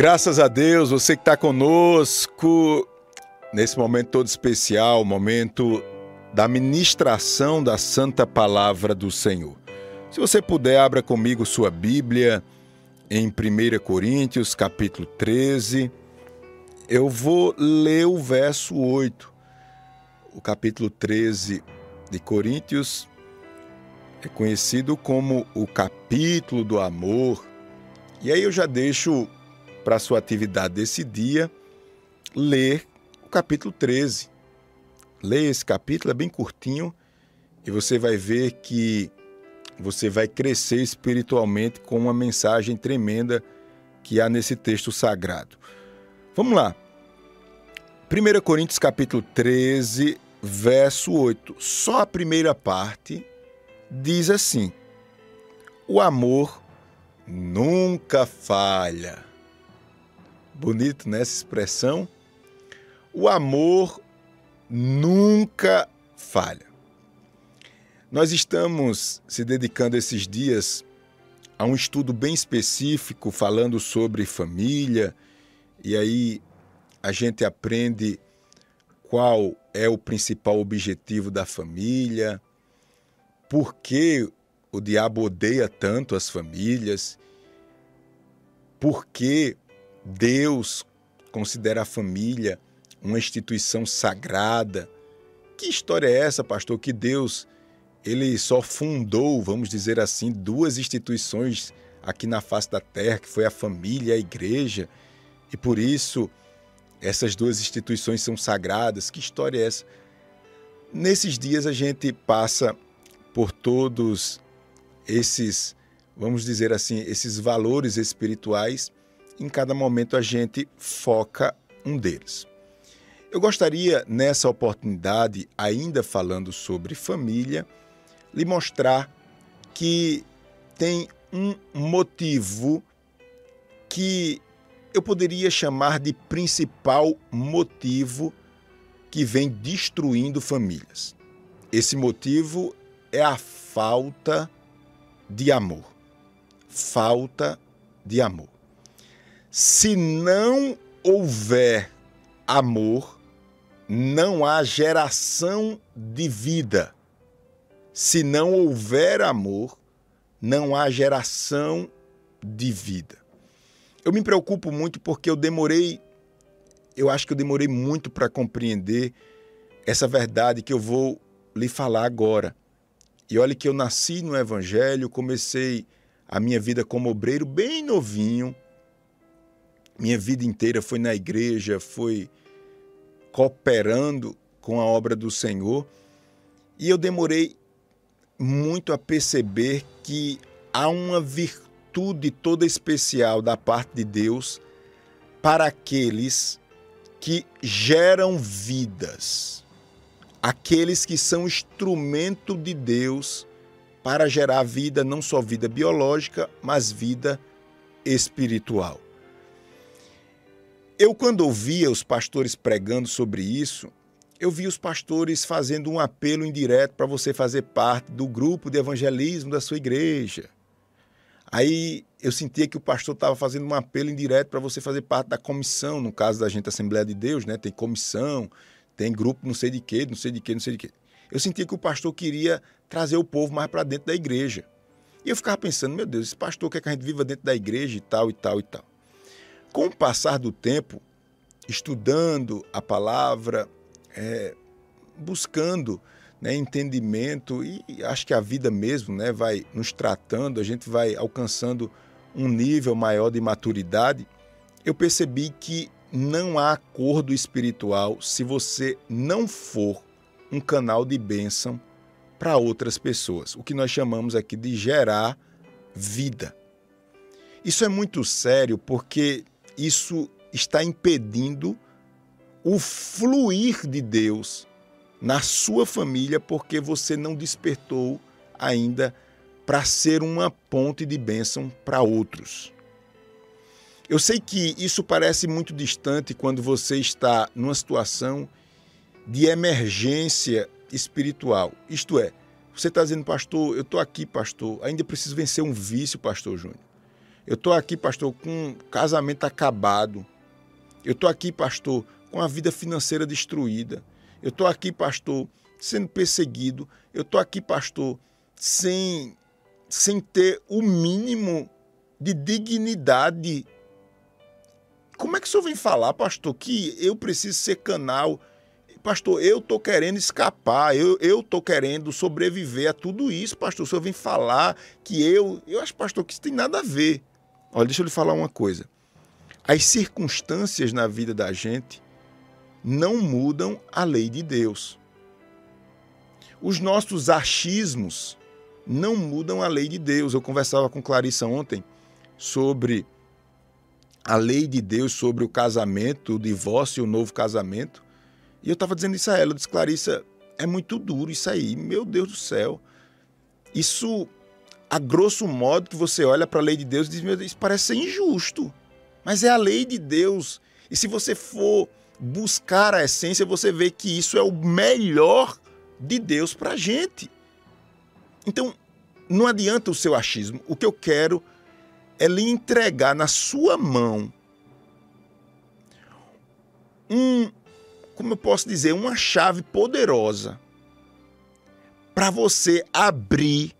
Graças a Deus, você que está conosco nesse momento todo especial, momento da ministração da Santa Palavra do Senhor. Se você puder, abra comigo sua Bíblia em 1 Coríntios, capítulo 13. Eu vou ler o verso 8. O capítulo 13 de Coríntios é conhecido como o capítulo do amor. E aí eu já deixo para sua atividade desse dia ler o capítulo 13. Leia esse capítulo, é bem curtinho, e você vai ver que você vai crescer espiritualmente com uma mensagem tremenda que há nesse texto sagrado. Vamos lá. 1 Coríntios capítulo 13, verso 8. Só a primeira parte diz assim: O amor nunca falha. Bonito nessa expressão. O amor nunca falha. Nós estamos se dedicando esses dias a um estudo bem específico falando sobre família, e aí a gente aprende qual é o principal objetivo da família, por que o diabo odeia tanto as famílias, por que Deus considera a família uma instituição sagrada. Que história é essa, pastor, que Deus ele só fundou, vamos dizer assim, duas instituições aqui na face da terra, que foi a família e a igreja, e por isso essas duas instituições são sagradas. Que história é essa? Nesses dias a gente passa por todos esses, vamos dizer assim, esses valores espirituais em cada momento a gente foca um deles. Eu gostaria, nessa oportunidade, ainda falando sobre família, lhe mostrar que tem um motivo que eu poderia chamar de principal motivo que vem destruindo famílias. Esse motivo é a falta de amor. Falta de amor. Se não houver amor, não há geração de vida. Se não houver amor, não há geração de vida. Eu me preocupo muito porque eu demorei, eu acho que eu demorei muito para compreender essa verdade que eu vou lhe falar agora. E olha que eu nasci no Evangelho, comecei a minha vida como obreiro bem novinho, minha vida inteira foi na igreja, foi cooperando com a obra do Senhor. E eu demorei muito a perceber que há uma virtude toda especial da parte de Deus para aqueles que geram vidas, aqueles que são instrumento de Deus para gerar vida, não só vida biológica, mas vida espiritual. Eu, quando ouvia os pastores pregando sobre isso, eu vi os pastores fazendo um apelo indireto para você fazer parte do grupo de evangelismo da sua igreja. Aí eu sentia que o pastor estava fazendo um apelo indireto para você fazer parte da comissão, no caso da gente Assembleia de Deus, né? Tem comissão, tem grupo não sei de quê, não sei de quê, não sei de quê. Eu sentia que o pastor queria trazer o povo mais para dentro da igreja. E eu ficava pensando, meu Deus, esse pastor quer que a gente viva dentro da igreja e tal, e tal, e tal. Com o passar do tempo, estudando a palavra, é, buscando né, entendimento e acho que a vida mesmo né, vai nos tratando, a gente vai alcançando um nível maior de maturidade, eu percebi que não há acordo espiritual se você não for um canal de bênção para outras pessoas, o que nós chamamos aqui de gerar vida. Isso é muito sério porque isso está impedindo o fluir de Deus na sua família porque você não despertou ainda para ser uma ponte de bênção para outros. Eu sei que isso parece muito distante quando você está numa situação de emergência espiritual. Isto é, você está dizendo, pastor, eu estou aqui, pastor, ainda preciso vencer um vício, pastor Júnior. Eu estou aqui, pastor, com um casamento acabado. Eu estou aqui, pastor, com a vida financeira destruída. Eu estou aqui, pastor, sendo perseguido. Eu estou aqui, pastor, sem, sem ter o mínimo de dignidade. Como é que o senhor vem falar, pastor, que eu preciso ser canal? Pastor, eu estou querendo escapar, eu estou querendo sobreviver a tudo isso, pastor. O senhor vem falar que eu. Eu acho, pastor, que isso tem nada a ver. Olha, deixa eu lhe falar uma coisa. As circunstâncias na vida da gente não mudam a lei de Deus. Os nossos achismos não mudam a lei de Deus. Eu conversava com Clarissa ontem sobre a lei de Deus sobre o casamento, o divórcio e o novo casamento. E eu estava dizendo isso a ela, eu disse, Clarissa, é muito duro isso aí, meu Deus do céu. Isso, a grosso modo, que você olha para a lei de Deus e diz, meu Deus, isso parece ser injusto. Mas é a lei de Deus. E se você for buscar a essência, você vê que isso é o melhor de Deus para a gente. Então, não adianta o seu achismo. O que eu quero é lhe entregar na sua mão um, como eu posso dizer, uma chave poderosa para você abrir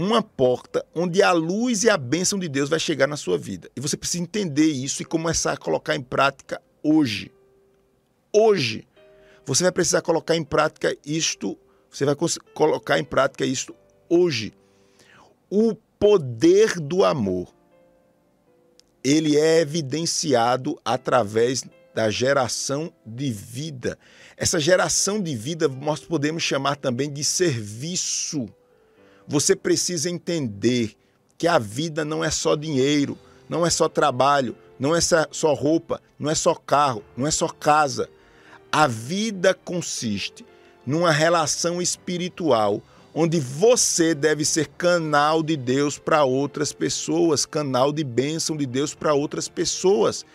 uma porta onde a luz e a bênção de Deus vai chegar na sua vida. E você precisa entender isso e começar a colocar em prática hoje. Hoje. Você vai precisar colocar em prática isto, você vai colocar em prática isto hoje. O poder do amor ele é evidenciado através da geração de vida. Essa geração de vida nós podemos chamar também de serviço. Você precisa entender que a vida não é só dinheiro, não é só trabalho, não é só roupa, não é só carro, não é só casa. A vida consiste numa relação espiritual onde você deve ser canal de Deus para outras pessoas, canal de bênção de Deus para outras pessoas.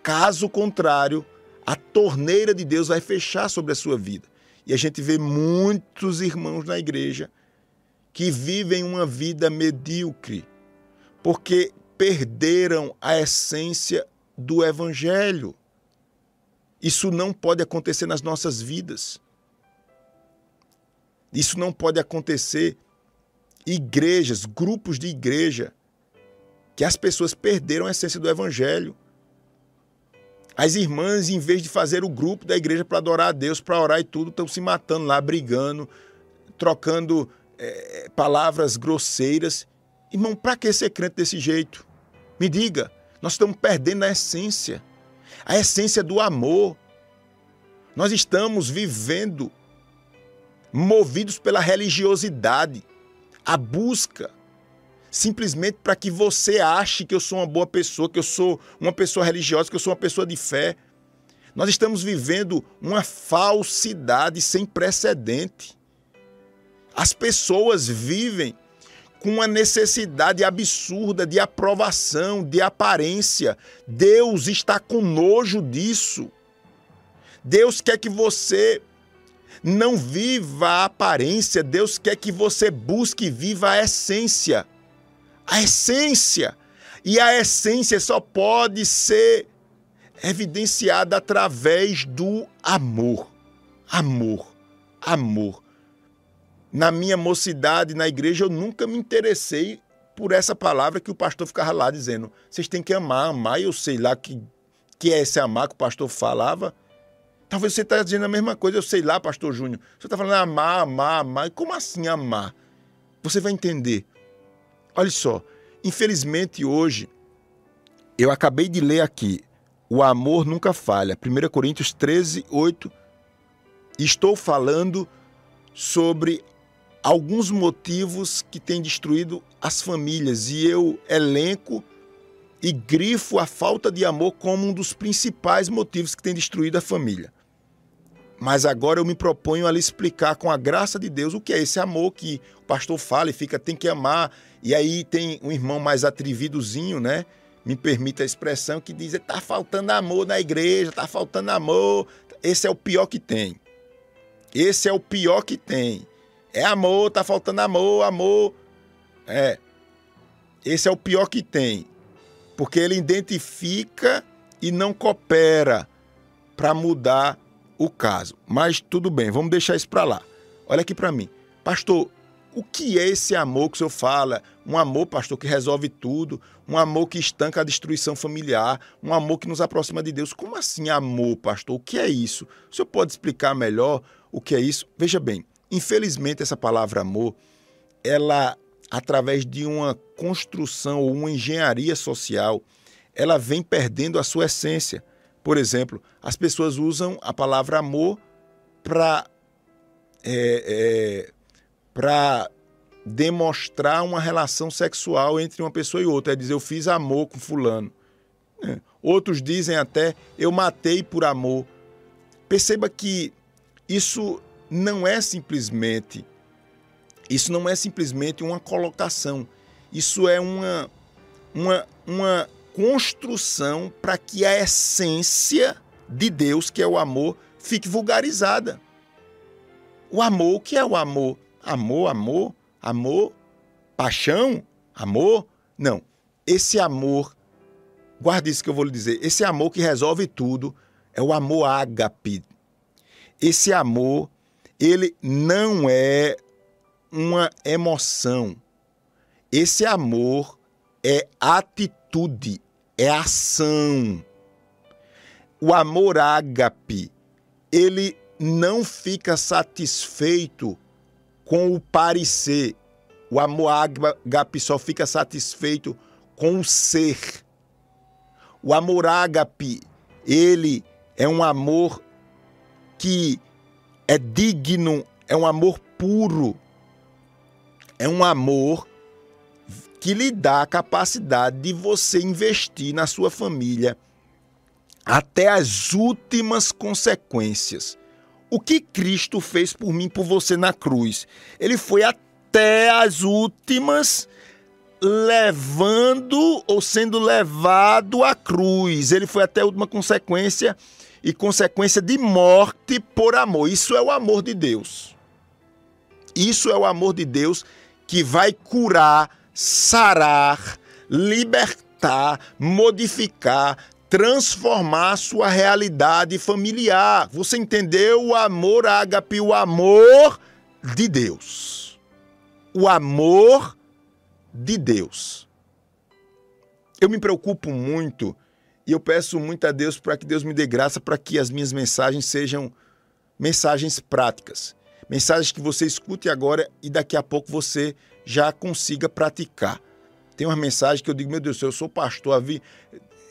Caso contrário, a torneira de Deus vai fechar sobre a sua vida. E a gente vê muitos irmãos na igreja que vivem uma vida medíocre, porque perderam a essência do evangelho. Isso não pode acontecer nas nossas vidas. Isso não pode acontecer. Igrejas, grupos de igreja, que as pessoas perderam a essência do evangelho. As irmãs, em vez de fazer o grupo da igreja para adorar a Deus, para orar e tudo, estão se matando lá, brigando, trocando é, palavras grosseiras. Irmão, para que ser crente desse jeito? Me diga, nós estamos perdendo a essência, a essência do amor. Nós estamos vivendo movidos pela religiosidade, a busca simplesmente para que você ache que eu sou uma boa pessoa, que eu sou uma pessoa religiosa, que eu sou uma pessoa de fé. Nós estamos vivendo uma falsidade sem precedente. As pessoas vivem com uma necessidade absurda de aprovação, de aparência. Deus está com nojo disso. Deus quer que você não viva a aparência, Deus quer que você busque e viva a essência a essência. E a essência só pode ser evidenciada através do amor. Amor. Amor. Na minha mocidade, na igreja, eu nunca me interessei por essa palavra que o pastor ficava lá dizendo. Vocês têm que amar, amar. E eu sei lá que, que é esse amar que o pastor falava. Talvez você esteja tá dizendo a mesma coisa. Eu sei lá, pastor Júnior. Você está falando amar, amar, amar. Como assim amar? Você vai entender. Olha só, infelizmente hoje, eu acabei de ler aqui, o amor nunca falha, 1 Coríntios 13, 8. Estou falando sobre alguns motivos que têm destruído as famílias e eu elenco e grifo a falta de amor como um dos principais motivos que tem destruído a família. Mas agora eu me proponho a lhe explicar com a graça de Deus o que é esse amor que o pastor fala e fica tem que amar. E aí tem um irmão mais atrevidozinho, né? Me permita a expressão que diz: "Tá faltando amor na igreja, tá faltando amor". Esse é o pior que tem. Esse é o pior que tem. É amor, tá faltando amor, amor. É. Esse é o pior que tem. porque ele identifica e não coopera para mudar o caso. Mas tudo bem, vamos deixar isso para lá. Olha aqui para mim. Pastor, o que é esse amor que o senhor fala? Um amor, pastor, que resolve tudo, um amor que estanca a destruição familiar, um amor que nos aproxima de Deus. Como assim amor, pastor? O que é isso? O senhor pode explicar melhor o que é isso? Veja bem, infelizmente essa palavra amor, ela através de uma construção ou uma engenharia social, ela vem perdendo a sua essência. Por exemplo, as pessoas usam a palavra amor para é, é, para demonstrar uma relação sexual entre uma pessoa e outra. É dizer, eu fiz amor com fulano. É. Outros dizem até, eu matei por amor. Perceba que isso não é simplesmente isso não é simplesmente uma colocação. Isso é uma, uma, uma construção para que a essência de Deus, que é o amor, fique vulgarizada. O amor, o que é o amor? Amor, amor, amor, paixão, amor? Não. Esse amor, guarde isso que eu vou lhe dizer, esse amor que resolve tudo é o amor ágape. Esse amor, ele não é uma emoção. Esse amor é atitude, é ação. O amor ágape, ele não fica satisfeito com o parecer. O amor ágape só fica satisfeito com o ser. O amor ágape, ele é um amor que é digno, é um amor puro, é um amor que lhe dá a capacidade de você investir na sua família até as últimas consequências. O que Cristo fez por mim, por você na cruz? Ele foi até as últimas levando ou sendo levado à cruz. Ele foi até a última consequência e consequência de morte por amor. Isso é o amor de Deus. Isso é o amor de Deus que vai curar, sarar, libertar, modificar, transformar sua realidade familiar. Você entendeu o amor ágape, o amor de Deus. O amor de Deus. Eu me preocupo muito e eu peço muito a Deus para que Deus me dê graça para que as minhas mensagens sejam mensagens práticas. Mensagens que você escute agora e daqui a pouco você já consiga praticar. Tem uma mensagem que eu digo, meu Deus, eu sou pastor,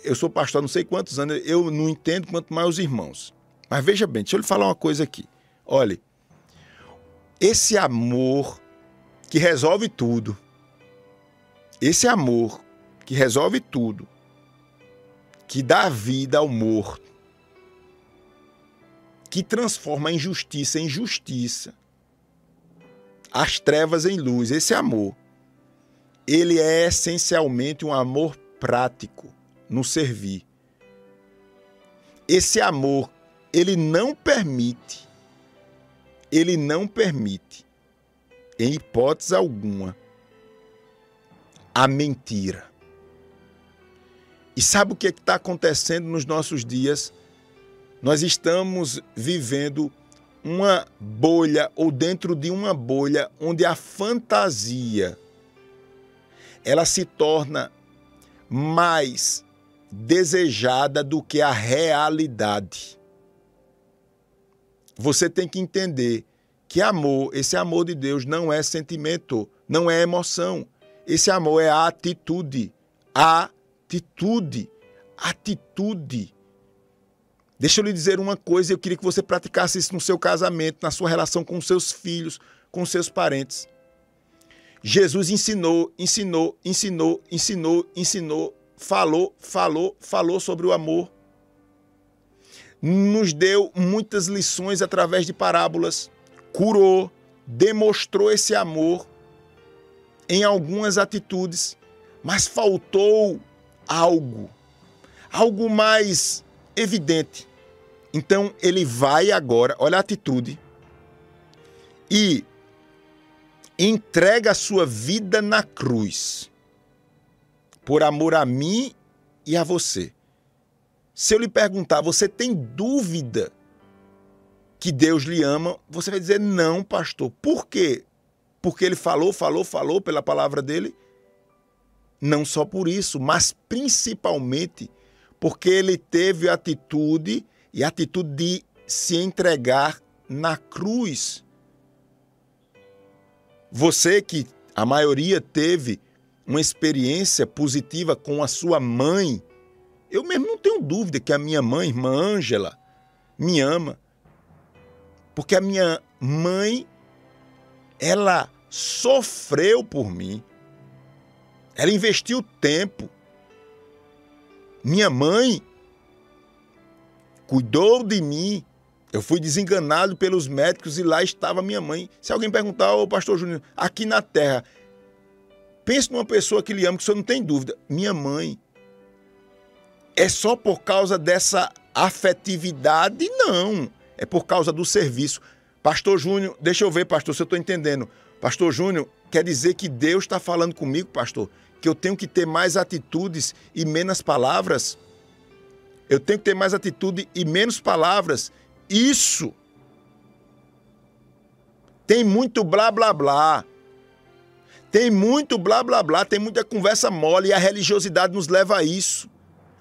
eu sou pastor há não sei quantos anos, eu não entendo quanto mais os irmãos. Mas veja bem, deixa eu lhe falar uma coisa aqui. Olhe, esse amor que resolve tudo, esse amor que resolve tudo, que dá vida ao morto, que transforma a injustiça em justiça, as trevas em luz. Esse amor, ele é essencialmente um amor prático no servir. Esse amor, ele não permite, ele não permite, em hipótese alguma, a mentira. E sabe o que é está acontecendo nos nossos dias? Nós estamos vivendo uma bolha ou dentro de uma bolha onde a fantasia ela se torna mais desejada do que a realidade. Você tem que entender que amor, esse amor de Deus não é sentimento, não é emoção. Esse amor é atitude. Atitude. Atitude. Deixa eu lhe dizer uma coisa, eu queria que você praticasse isso no seu casamento, na sua relação com seus filhos, com seus parentes. Jesus ensinou, ensinou, ensinou, ensinou, ensinou, falou, falou, falou sobre o amor. Nos deu muitas lições através de parábolas, curou, demonstrou esse amor em algumas atitudes, mas faltou algo, algo mais evidente. Então ele vai agora, olha a atitude, e entrega a sua vida na cruz, por amor a mim e a você. Se eu lhe perguntar, você tem dúvida que Deus lhe ama? Você vai dizer, não, pastor. Por quê? Porque ele falou, falou, falou pela palavra dele? Não só por isso, mas principalmente porque ele teve atitude e atitude de se entregar na cruz. Você que a maioria teve uma experiência positiva com a sua mãe, eu mesmo não tenho dúvida que a minha mãe, irmã Ângela, me ama. Porque a minha mãe, ela sofreu por mim. Ela investiu tempo. Minha mãe cuidou de mim. Eu fui desenganado pelos médicos e lá estava minha mãe. Se alguém perguntar, ô pastor Júnior, aqui na terra, pense numa pessoa que lhe ama, que o senhor não tem dúvida. Minha mãe. É só por causa dessa afetividade? Não. É por causa do serviço. Pastor Júnior, deixa eu ver, pastor, se eu estou entendendo. Pastor Júnior, quer dizer que Deus está falando comigo, pastor, que eu tenho que ter mais atitudes e menos palavras? Eu tenho que ter mais atitude e menos palavras. Isso. Tem muito blá blá blá. Tem muito blá blá blá, tem muita conversa mole e a religiosidade nos leva a isso.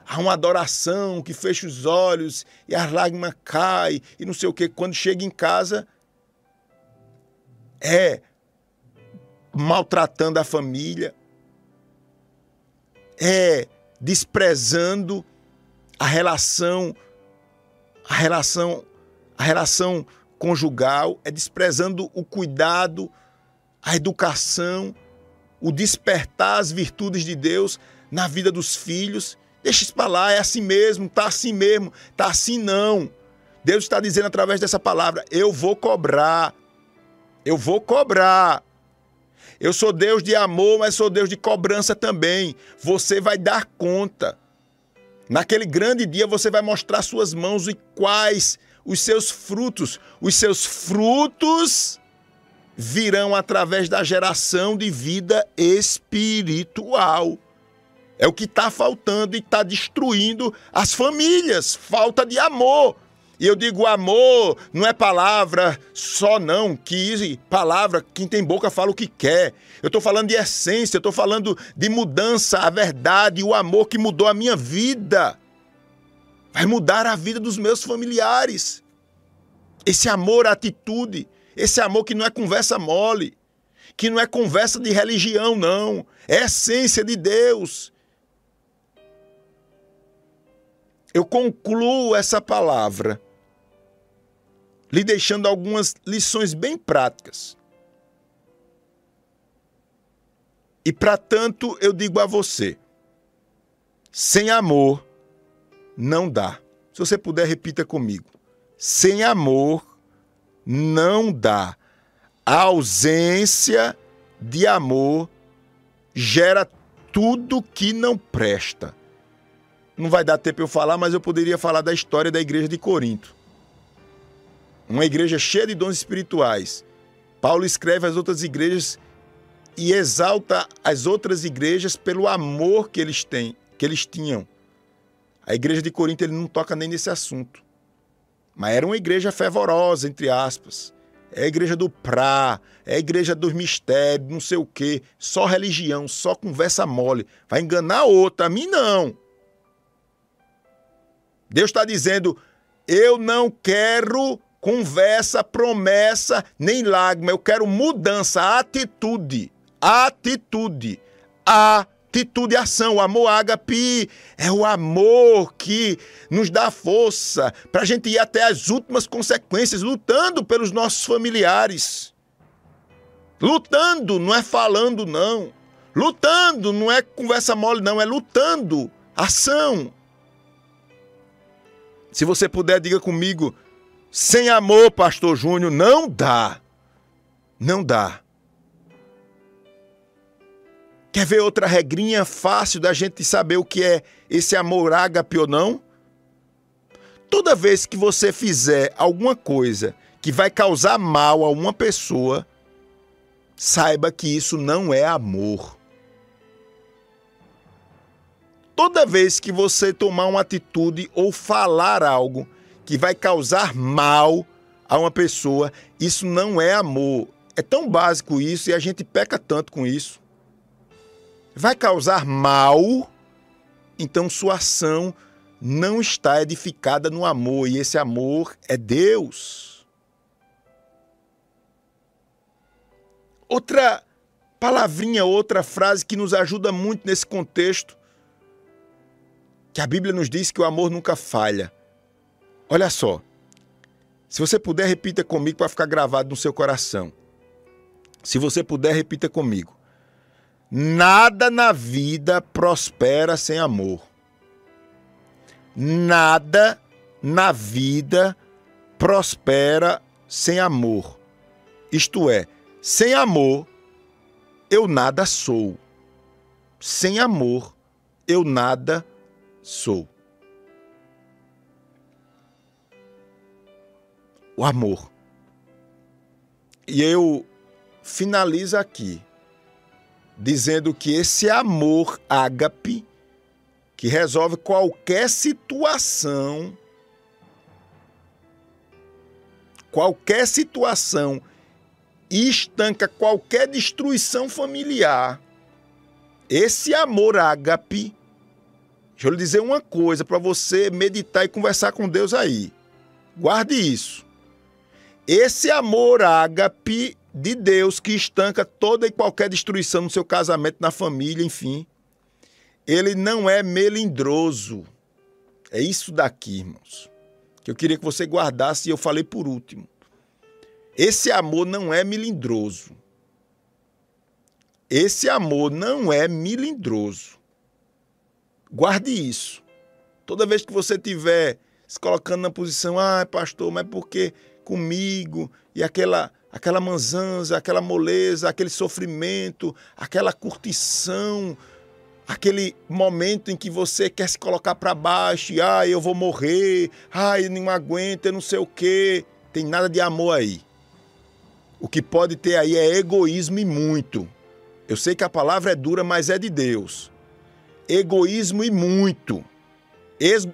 Há uma adoração que fecha os olhos e as lágrimas caem e não sei o que. Quando chega em casa, é maltratando a família, é desprezando a relação, a relação, a relação conjugal, é desprezando o cuidado, a educação, o despertar as virtudes de Deus na vida dos filhos. Deixa isso para lá, é assim mesmo, tá assim mesmo, tá assim não. Deus está dizendo através dessa palavra: eu vou cobrar, eu vou cobrar. Eu sou Deus de amor, mas sou Deus de cobrança também. Você vai dar conta. Naquele grande dia você vai mostrar suas mãos e quais os seus frutos. Os seus frutos virão através da geração de vida espiritual. É o que está faltando e está destruindo as famílias. Falta de amor. E eu digo amor não é palavra só não, que palavra, quem tem boca fala o que quer. Eu estou falando de essência, eu estou falando de mudança, a verdade, o amor que mudou a minha vida. Vai mudar a vida dos meus familiares. Esse amor, atitude, esse amor que não é conversa mole, que não é conversa de religião, não. É essência de Deus. Eu concluo essa palavra lhe deixando algumas lições bem práticas. E para tanto eu digo a você: sem amor não dá. Se você puder, repita comigo. Sem amor não dá. A ausência de amor gera tudo que não presta. Não vai dar tempo eu falar, mas eu poderia falar da história da igreja de Corinto uma igreja cheia de dons espirituais. Paulo escreve às outras igrejas e exalta as outras igrejas pelo amor que eles têm, que eles tinham. A igreja de Corinto ele não toca nem nesse assunto. Mas era uma igreja fervorosa, entre aspas. É a igreja do pra, é a igreja dos mistérios, não sei o quê. Só religião, só conversa mole. Vai enganar outra, a mim não. Deus está dizendo: eu não quero conversa, promessa, nem lágrima. Eu quero mudança, atitude. Atitude. Atitude e ação. O amor ágape é o amor que nos dá força para a gente ir até as últimas consequências, lutando pelos nossos familiares. Lutando, não é falando, não. Lutando, não é conversa mole, não, é lutando. Ação. Se você puder, diga comigo. Sem amor, Pastor Júnior, não dá. Não dá. Quer ver outra regrinha fácil da gente saber o que é esse amor ágape ou não? Toda vez que você fizer alguma coisa que vai causar mal a uma pessoa, saiba que isso não é amor. toda vez que você tomar uma atitude ou falar algo que vai causar mal a uma pessoa, isso não é amor. É tão básico isso e a gente peca tanto com isso. Vai causar mal, então sua ação não está edificada no amor, e esse amor é Deus. Outra palavrinha, outra frase que nos ajuda muito nesse contexto, que a Bíblia nos diz que o amor nunca falha. Olha só. Se você puder, repita comigo para ficar gravado no seu coração. Se você puder, repita comigo. Nada na vida prospera sem amor. Nada na vida prospera sem amor. Isto é, sem amor, eu nada sou. Sem amor, eu nada sou. O amor. E eu finalizo aqui dizendo que esse amor ágape que resolve qualquer situação, qualquer situação e estanca qualquer destruição familiar. Esse amor ágape, deixa eu lhe dizer uma coisa para você meditar e conversar com Deus aí. Guarde isso. Esse amor ágape de Deus que estanca toda e qualquer destruição no seu casamento, na família, enfim ele não é melindroso. É isso daqui, irmãos, que eu queria que você guardasse e eu falei por último. Esse amor não é melindroso. Esse amor não é melindroso. Guarde isso. Toda vez que você tiver se colocando na posição, ah, pastor, mas por que comigo? E aquela aquela manzanza, aquela moleza, aquele sofrimento, aquela curtição, aquele momento em que você quer se colocar para baixo, e, ah, eu vou morrer, ah, eu não aguento, eu não sei o quê. Tem nada de amor aí. O que pode ter aí é egoísmo e muito. Eu sei que a palavra é dura, mas é de Deus. Egoísmo e muito.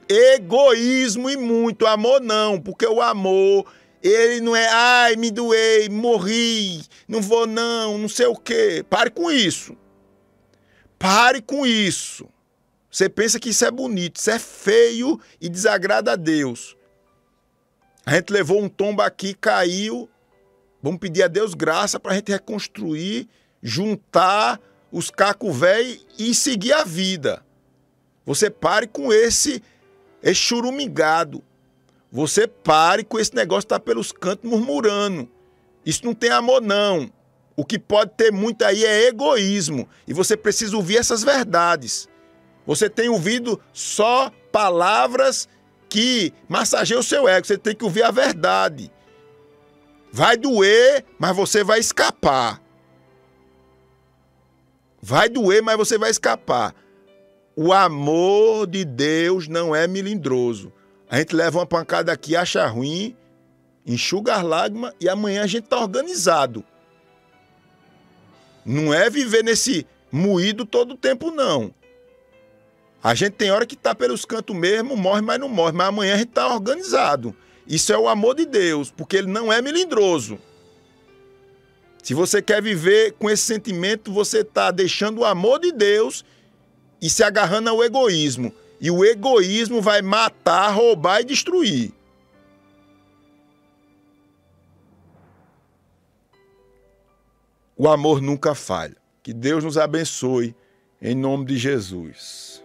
Egoísmo e muito. Amor não, porque o amor, ele não é, ai, me doei, morri, não vou não, não sei o quê. Pare com isso. Pare com isso. Você pensa que isso é bonito, isso é feio e desagrada a Deus. A gente levou um tombo aqui, caiu. Vamos pedir a Deus graça para a gente reconstruir, juntar os cacos velhos e seguir a vida. Você pare com esse, esse. Você pare com esse negócio de estar tá pelos cantos murmurando. Isso não tem amor, não. O que pode ter muito aí é egoísmo. E você precisa ouvir essas verdades. Você tem ouvido só palavras que massageiam o seu ego. Você tem que ouvir a verdade. Vai doer, mas você vai escapar. Vai doer, mas você vai escapar. O amor de Deus não é melindroso. A gente leva uma pancada aqui, acha ruim, enxuga as lágrimas e amanhã a gente está organizado. Não é viver nesse moído todo o tempo, não. A gente tem hora que tá pelos cantos mesmo, morre, mas não morre. Mas amanhã a gente tá organizado. Isso é o amor de Deus, porque ele não é melindroso. Se você quer viver com esse sentimento, você está deixando o amor de Deus e se agarrando ao egoísmo. E o egoísmo vai matar, roubar e destruir. O amor nunca falha. Que Deus nos abençoe, em nome de Jesus.